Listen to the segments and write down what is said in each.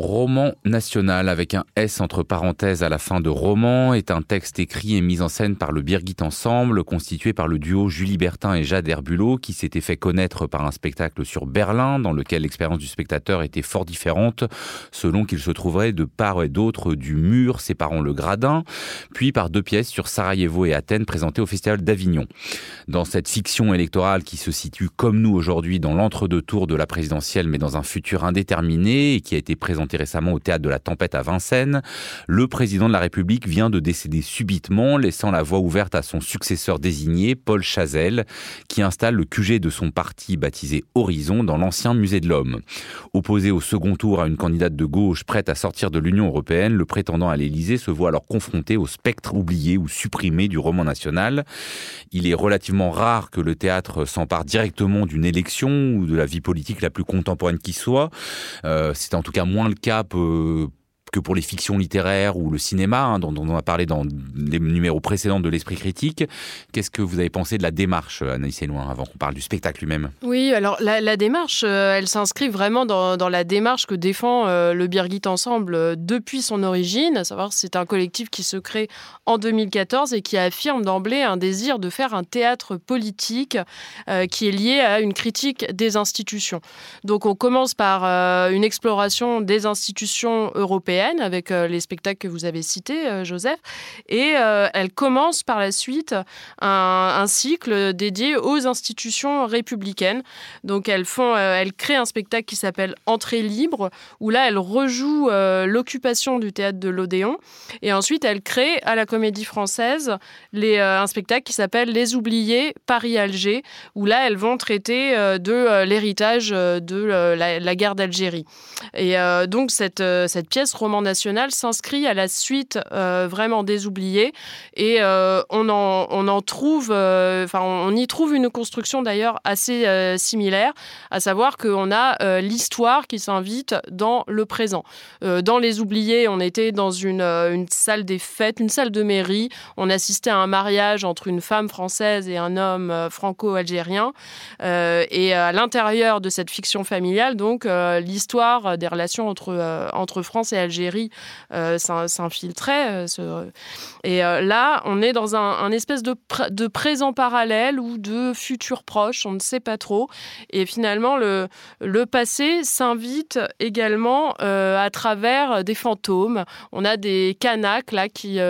Roman national avec un S entre parenthèses à la fin de roman est un texte écrit et mis en scène par le Birgit Ensemble, constitué par le duo Julie Bertin et Jade Herbulot, qui s'était fait connaître par un spectacle sur Berlin, dans lequel l'expérience du spectateur était fort différente, selon qu'il se trouverait de part et d'autre du mur séparant le gradin, puis par deux pièces sur Sarajevo et Athènes présentées au Festival d'Avignon. Dans cette fiction électorale qui se situe comme nous aujourd'hui dans l'entre-deux tours de la présidentielle, mais dans un futur indéterminé et qui a été présentée récemment au théâtre de la Tempête à Vincennes, le président de la République vient de décéder subitement, laissant la voie ouverte à son successeur désigné, Paul Chazelle, qui installe le QG de son parti baptisé Horizon dans l'ancien musée de l'Homme. Opposé au second tour à une candidate de gauche prête à sortir de l'Union européenne, le prétendant à l'Élysée se voit alors confronté au spectre oublié ou supprimé du roman national. Il est relativement rare que le théâtre s'empare directement d'une élection ou de la vie politique la plus contemporaine qui soit. Euh, c'est en tout cas moins le cap euh, que pour les fictions littéraires ou le cinéma, hein, dont, on a parlé dans les numéros précédents de l'Esprit critique. Qu'est-ce que vous avez pensé de la démarche, Anaïs Loin, avant qu'on parle du spectacle lui-même? Oui, alors la, démarche, euh, elle s'inscrit vraiment dans, la démarche que défend euh, le Birgit Ensemble euh, depuis son origine, à savoir c'est un collectif qui se crée en 2014 et qui affirme d'emblée un désir de faire un théâtre politique qui est lié à une critique des institutions. Donc on commence par une exploration des institutions européennes avec euh, les spectacles que vous avez cités, euh, Joseph. Et euh, elle commence par la suite un, cycle dédié aux institutions républicaines. Donc elles font, elle crée un spectacle qui s'appelle Entrée libre, où là elle rejoue l'occupation du théâtre de l'Odéon. Et ensuite elle crée à la Comédie Française les, un spectacle qui s'appelle Les Oubliés Paris-Alger, où là elles vont traiter de l'héritage de la, guerre d'Algérie. Et donc cette, pièce national s'inscrit à la suite euh, vraiment des oubliés et euh, on, en, on en trouve, euh, enfin on y trouve une construction d'ailleurs assez similaire, à savoir qu'on a l'histoire qui s'invite dans le présent. dans les oubliés, on était dans une, une salle des fêtes, une salle de mairie, on assistait à un mariage entre une femme française et un homme franco-algérien. Et à l'intérieur de cette fiction familiale, donc l'histoire des relations entre, entre France et Algérie Algérie euh. Euh, et euh, là, on est dans un, espèce de, présent parallèle ou de futur proche, on ne sait pas trop. Et finalement, le, passé s'invite également à travers des fantômes. On a des canaques là qui,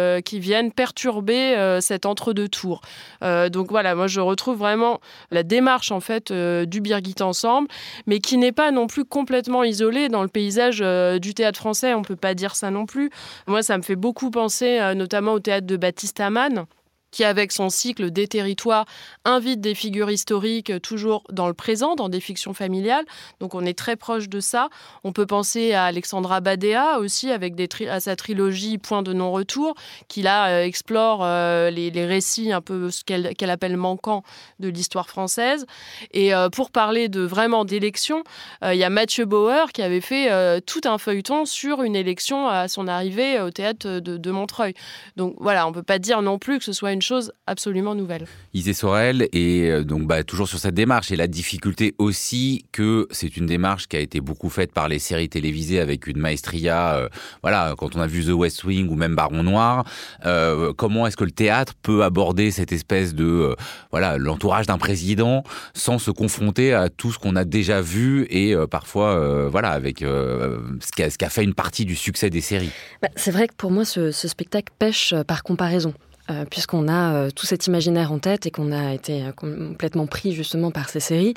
viennent perturber cet entre-deux tours. donc voilà, moi je retrouve vraiment la démarche en fait du Birgit Ensemble, mais qui n'est pas non plus complètement isolée dans le paysage du théâtre français. On peut pas dire ça non plus. Moi, ça me fait beaucoup penser euh, notamment au théâtre de Baptiste Amann qui, avec son cycle des territoires, invite des figures historiques toujours dans le présent, dans des fictions familiales. Donc on est très proche de ça. On peut penser à Alexandra Badea aussi, avec sa trilogie Point de non-retour, qui là euh, explore euh, les, récits un peu ce qu'elle appelle manquants de l'histoire française. Et euh, pour parler de vraiment d'élection, il y a Mathieu Bauer qui avait fait tout un feuilleton sur une élection à son arrivée au théâtre de, de Montreuil. Donc voilà, on ne peut pas dire non plus que ce soit une chose absolument nouvelle. Isée Sorel, et euh, donc bah, toujours sur cette démarche, et la difficulté aussi que c'est une démarche qui a été beaucoup faite par les séries télévisées avec une maestria, euh, voilà, quand on a vu The West Wing ou même Baron Noir, euh, comment est-ce que le théâtre peut aborder cette espèce de, voilà, l'entourage d'un président sans se confronter à tout ce qu'on a déjà vu et parfois, voilà, avec ce qui, a, fait une partie du succès des séries? Bah, c'est vrai que pour moi, ce spectacle pêche par comparaison. Euh, puisqu'on a euh, tout cet imaginaire en tête et qu'on a été euh, complètement pris justement par ces séries.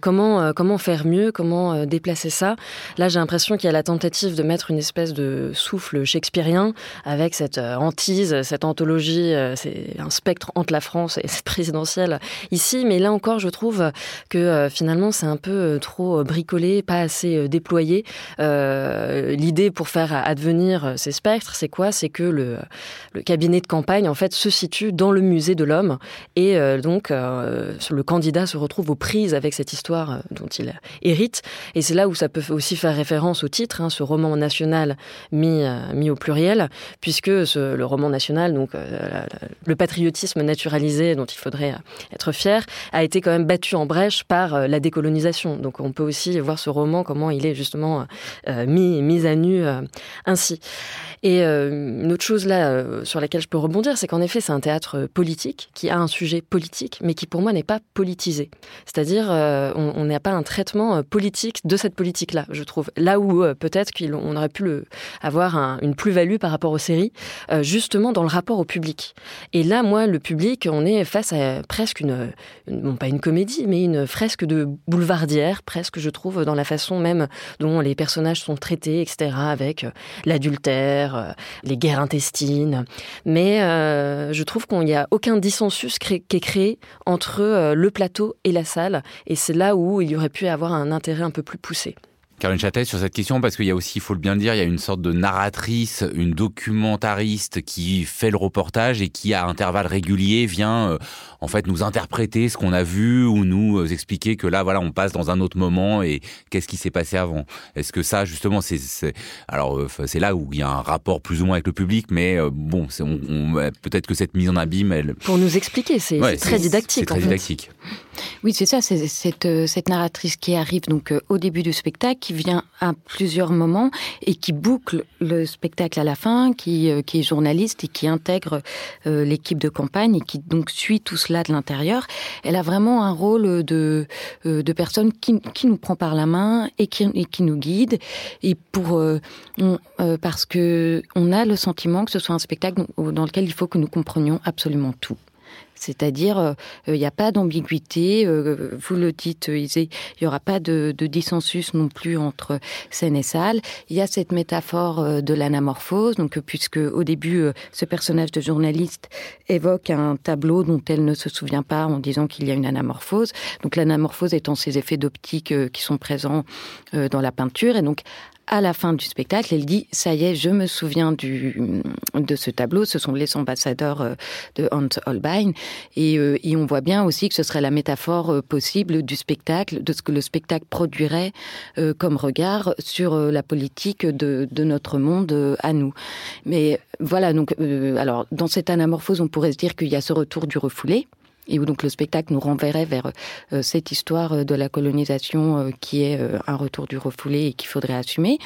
comment, comment faire mieux? Comment déplacer ça? Là, j'ai l'impression qu'il y a la tentative de mettre une espèce de souffle shakespearien avec cette hantise, cette anthologie, c'est un spectre entre la France et cette présidentielle ici. Mais là encore, je trouve que finalement, c'est un peu trop bricolé, pas assez déployé. L'idée pour faire advenir ces spectres, c'est quoi? C'est que le, cabinet de campagne, en fait se situe dans le musée de l'homme et donc le candidat se retrouve aux prises avec cette histoire dont il hérite et c'est là où ça peut aussi faire référence au titre, hein, ce roman national mis, mis au pluriel, puisque le roman national, donc le patriotisme naturalisé dont il faudrait être fier, a été quand même battu en brèche par la décolonisation. Donc on peut aussi voir ce roman, comment il est justement mis, mis à nu ainsi. Et euh, une autre chose là euh, sur laquelle je peux rebondir, c'est qu'en effet, c'est un théâtre politique qui a un sujet politique, mais qui pour moi n'est pas politisé. C'est-à-dire, euh, on n'a pas un traitement politique de cette politique-là, je trouve. Là où peut-être qu'on aurait pu avoir une plus-value par rapport aux séries, justement dans le rapport au public. Et là, moi, le public, on est face à presque une, bon, pas une comédie, mais une fresque de boulevardière, presque, je trouve, dans la façon même dont les personnages sont traités, etc., avec l'adultère, euh, les guerres intestines. Mais euh, je trouve qu'il n'y a aucun dissensus qui est créé entre euh, le plateau et la salle. Et c'est là où il y aurait pu avoir un intérêt un peu plus poussé. Caroline Châtel, sur cette question, parce qu'il y a aussi, il faut le bien dire, il y a une sorte de narratrice, une documentariste qui fait le reportage et qui, à intervalles réguliers, vient en fait nous interpréter ce qu'on a vu ou nous euh, expliquer que là voilà on passe dans un autre moment et qu'est-ce qui s'est passé avant. Est-ce que ça justement c'est alors euh, c'est là où il y a un rapport plus ou moins avec le public, mais euh, bon peut-être que cette mise en abîme elle pour nous expliquer c'est très didactique. C'est très didactique. Oui c'est ça c'est cette cette narratrice qui arrive donc au début du spectacle qui vient à plusieurs moments et qui boucle le spectacle à la fin, qui qui est journaliste et qui intègre l'équipe de campagne et qui donc suit tout cela de l'intérieur, elle a vraiment un rôle de, euh, de personne qui, qui nous prend par la main et qui, et qui nous guide. Et pour, euh, euh, parce que on a le sentiment que ce soit un spectacle dans lequel il faut que nous comprenions absolument tout. C'est-à-dire, euh, il n'y a pas d'ambiguïté. Euh, vous le dites, il n'y aura pas de, dissensus non plus entre scène et salle. Il y a cette métaphore euh, de l'anamorphose, donc puisque au début, ce personnage de journaliste évoque un tableau dont elle ne se souvient pas en disant qu'il y a une anamorphose. Donc l'anamorphose étant ces effets d'optique qui sont présents dans la peinture, et donc à la fin du spectacle, elle dit ça y est, je me souviens de ce tableau. Ce sont les ambassadeurs euh, de Hans Holbein, et, euh, et on voit bien aussi que ce serait la métaphore euh, possible du spectacle, de ce que le spectacle produirait comme regard sur la politique de, de notre monde à nous. Mais voilà, donc alors dans cette anamorphose, on pourrait se dire qu'il y a ce retour du refoulé et donc le spectacle nous renverrait vers euh, cette histoire euh, de la colonisation euh, qui est un retour du refoulé et qu'il faudrait assumer.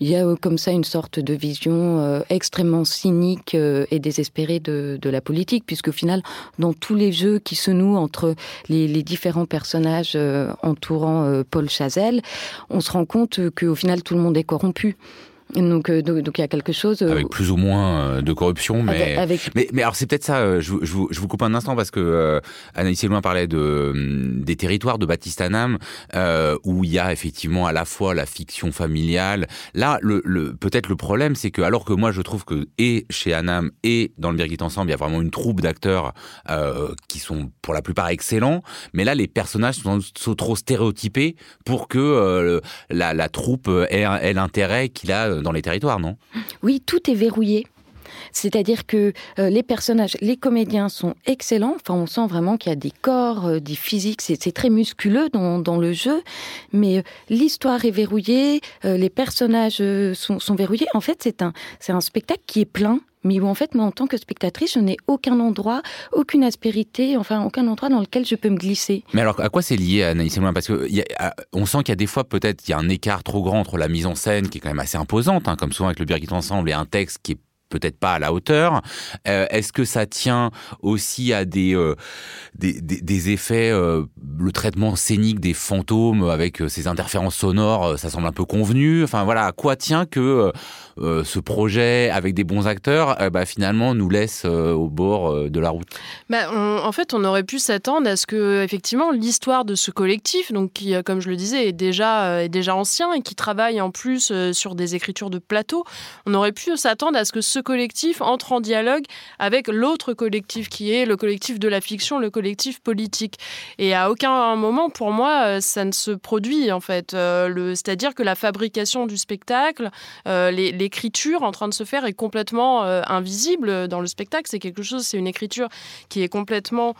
Il y a comme ça une sorte de vision extrêmement cynique et désespérée de, de la politique, puisque final, dans tous les jeux qui se nouent entre les, les différents personnages entourant Paul Chazelle, on se rend compte qu'au final, tout le monde est corrompu. Donc, euh, donc, donc, il y a quelque chose. Euh, avec plus ou moins euh, de corruption, mais avec... mais, mais alors c'est peut-être ça. Je, je, vous, je, vous, coupe un instant parce que euh, Anaïs Elouin parlait de des territoires de Baptiste Anam euh, où il y a effectivement à la fois la fiction familiale. Là, le, le peut-être le problème, c'est que alors que moi je trouve que et chez Anam et dans le Birgit ensemble, il y a vraiment une troupe d'acteurs euh, qui sont pour la plupart excellents, mais là les personnages sont, sont trop stéréotypés pour que la, la troupe ait, ait l'intérêt qu'il a dans les territoires, non? Oui, tout est verrouillé. C'est-à-dire que euh, les personnages, les comédiens sont excellents. Enfin, on sent vraiment qu'il y a des corps, euh, des physiques. C'est très musculeux dans, le jeu, mais euh, l'histoire est verrouillée, les personnages sont, verrouillés. En fait, c'est un, c'est un spectacle qui est plein mais où en fait, moi, en tant que spectatrice, je n'ai aucun endroit, aucune aspérité, enfin, aucun endroit dans lequel je peux me glisser. Mais alors, à quoi c'est lié, Anaïs Moulin Parce que on sent qu'il y a des fois, peut-être, il y a un écart trop grand entre la mise en scène, qui est quand même assez imposante, hein, comme souvent avec le Birgit Ensemble, et un texte qui est peut-être pas à la hauteur. Euh, Est-ce que ça tient aussi à des, euh, des, effets, euh, le traitement scénique des fantômes avec ces interférences sonores, ça semble un peu convenu? Enfin voilà, à quoi tient que ce projet avec des bons acteurs, bah, finalement, nous laisse au bord de la route? Bah, En fait, on aurait pu s'attendre à ce que effectivement l'histoire de ce collectif, donc qui, comme je le disais, est déjà est déjà ancien et qui travaille en plus sur des écritures de plateau, on aurait pu s'attendre à ce que ce collectif entre en dialogue avec l'autre collectif qui est le collectif de la fiction, le collectif politique. Et à aucun moment, pour moi, ça ne se produit en fait. C'est-à-dire que la fabrication du spectacle, l'écriture en train de se faire est complètement invisible dans le spectacle. C'est quelque chose, c'est une écriture qui est complètement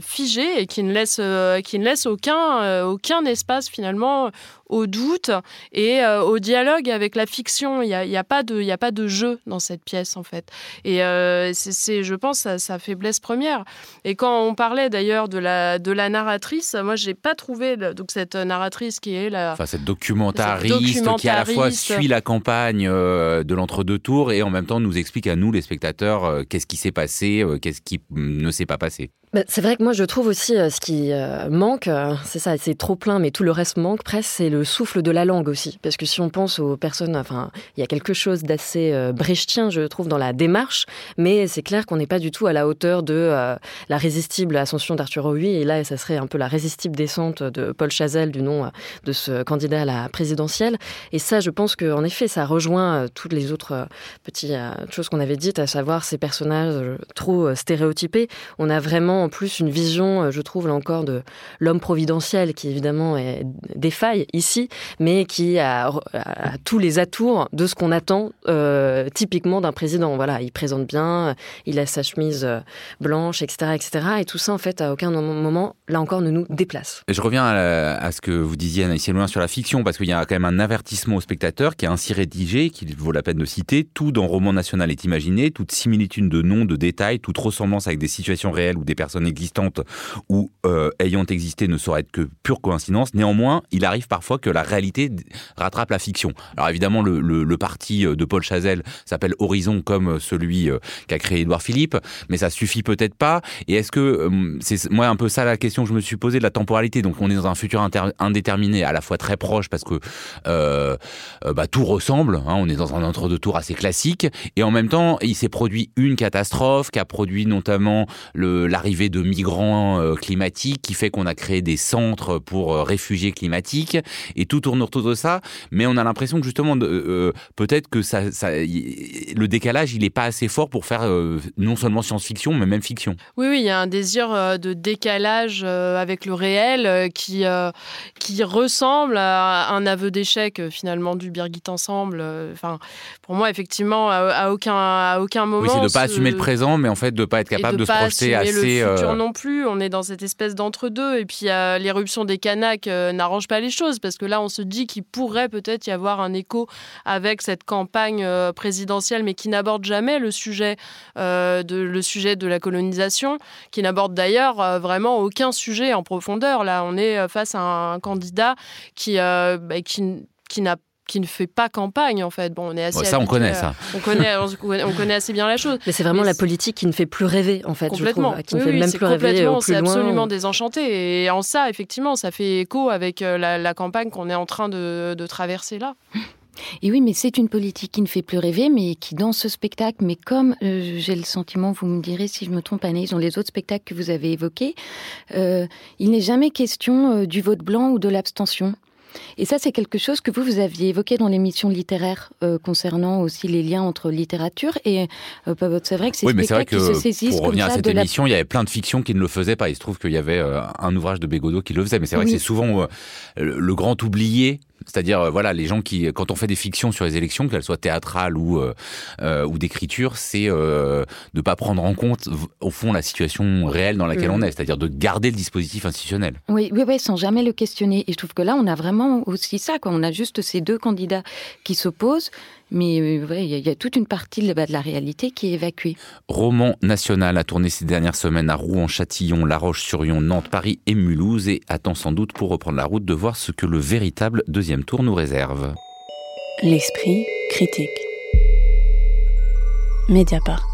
figée et qui ne laisse, qui ne laisse aucun, aucun espace finalement au doute et euh, au dialogue avec la fiction. Il n'y a, a pas de jeu dans cette pièce, en fait. Et euh, c'est, je pense, sa, sa, faiblesse première. Et quand on parlait d'ailleurs de la, de la narratrice, moi, je n'ai pas trouvé donc, cette narratrice qui est la... Enfin, cette documentariste, qui à la fois suit la campagne euh, de l'entre-deux tours et en même temps nous explique à nous, les spectateurs, qu'est-ce qui s'est passé, qu'est-ce qui ne s'est pas passé. Bah, c'est vrai que moi je trouve aussi ce qui manque, c'est ça, c'est trop plein, mais tout le reste manque presque, c'est le souffle de la langue aussi. Parce que si on pense aux personnes, enfin, il y a quelque chose d'assez euh, brechtien, je trouve, dans la démarche, mais c'est clair qu'on n'est pas du tout à la hauteur de euh, la résistible ascension d'Arthur Huy, et là, ça serait un peu la résistible descente de Paul Chazelle, du nom euh, de ce candidat à la présidentielle. Et ça, je pense qu'en effet, ça rejoint toutes les autres petites choses qu'on avait dites, à savoir ces personnages trop stéréotypés. On a vraiment en plus une vision, je trouve, là encore, de l'homme providentiel qui évidemment est défaille ici, mais qui a, tous les atours de ce qu'on attend euh, typiquement d'un président. Voilà, il présente bien, il a sa chemise euh, blanche, etc., etc. Et tout ça, en fait, à aucun moment, là encore, ne nous déplace. je reviens à, ce que vous disiez, Anaïs Loin, sur la fiction, parce qu'il y a quand même un avertissement au spectateur qui est ainsi rédigé, qu'il vaut la peine de citer. Tout dans Roman National est imaginé, toute similitude de noms, de détails, toute ressemblance avec des situations réelles ou des personnes existantes ou euh, ayant existé ne saurait être que pure coïncidence. Néanmoins, il arrive parfois que la réalité rattrape la fiction. Alors évidemment, le, parti euh, de Paul Chazelle s'appelle Comme euh, celui euh, qu'a créé Édouard Philippe, mais ça suffit peut-être pas. Et est-ce que c'est moi un peu ça la question que je me suis posée de la temporalité. Donc on est dans un futur indéterminé, à la fois très proche parce que bah, tout ressemble. Hein, on est dans un entre-deux tours assez classique, et en même temps, il s'est produit une catastrophe qui a produit notamment l'arrivée de migrants climatiques, qui fait qu'on a créé des centres pour réfugiés climatiques et tout tourne autour de ça. Mais on a l'impression que justement, euh, peut-être que ça, le décalage, il n'est pas assez fort pour faire euh, non seulement science-fiction, mais même fiction. Oui, oui, il y a un désir euh, de décalage avec le réel qui, qui ressemble à un aveu d'échec finalement du Birgit Ensemble. Enfin, pour moi, effectivement, à, aucun, à aucun moment. Oui, c'est de ne pas assumer le présent, mais en fait de ne pas être capable de, se projeter assez. le futur non plus. On est dans cette espèce d'entre-deux. Et puis l'éruption des Kanaks n'arrange pas les choses parce que là, on se dit qu'il pourrait peut-être y avoir un écho avec cette campagne euh, présidentielle, mais qui n'aborde jamais le sujet, euh, de, le sujet de la colonisation, qui n'aborde d'ailleurs euh, vraiment aucun sujet en profondeur. Là, on est face à un candidat qui, bah, qui, qui n'a qui ne fait pas campagne en fait. Bon, on est assez ça, on connaît ça. On connaît, on connaît assez bien la chose. Mais c'est vraiment la politique qui ne fait plus rêver en fait. Complètement. qui ne fait même plus rêver au plus C'est absolument désenchanté. Et en ça, effectivement, ça fait écho avec euh, la, campagne qu'on est en train de, traverser là. Et oui, mais c'est une politique qui ne fait plus rêver, mais qui dans ce spectacle, mais comme euh, j'ai le sentiment, vous me direz si je me trompe, Anaïs, dans les autres spectacles que vous avez évoqués, euh, il n'est jamais question du vote blanc ou de l'abstention. Et ça, c'est quelque chose que vous, vous aviez évoqué dans l'émission littéraire euh, concernant aussi les liens entre littérature et euh, c'est vrai que c'est oui, mais c'est vrai que pour revenir à cette émission, il y avait plein de fictions qui ne le faisaient pas. Il se trouve qu'il y avait euh, un ouvrage de Bégodeau qui le faisait, mais c'est vrai que c'est souvent le grand oublié c'est-à-dire, euh, voilà, les gens qui, quand on fait des fictions sur les élections, qu'elles soient théâtrales ou, euh, euh, ou d'écriture, c'est de ne pas prendre en compte, au fond, la situation réelle dans laquelle mm. on est, c'est-à-dire de garder le dispositif institutionnel. Oui, oui, oui, sans jamais le questionner. Et je trouve que là, on a vraiment aussi ça, quoi. On a juste ces deux candidats qui s'opposent, mais euh, il y, a toute une partie de, de, la réalité qui est évacuée. Roman national a tourné ces dernières semaines à Rouen, Châtillon, La Roche-sur-Yon, Nantes, Paris et Mulhouse et attend sans doute pour reprendre la route de voir ce que le véritable deuxième tour nous réserve. L'esprit critique. Mediapart.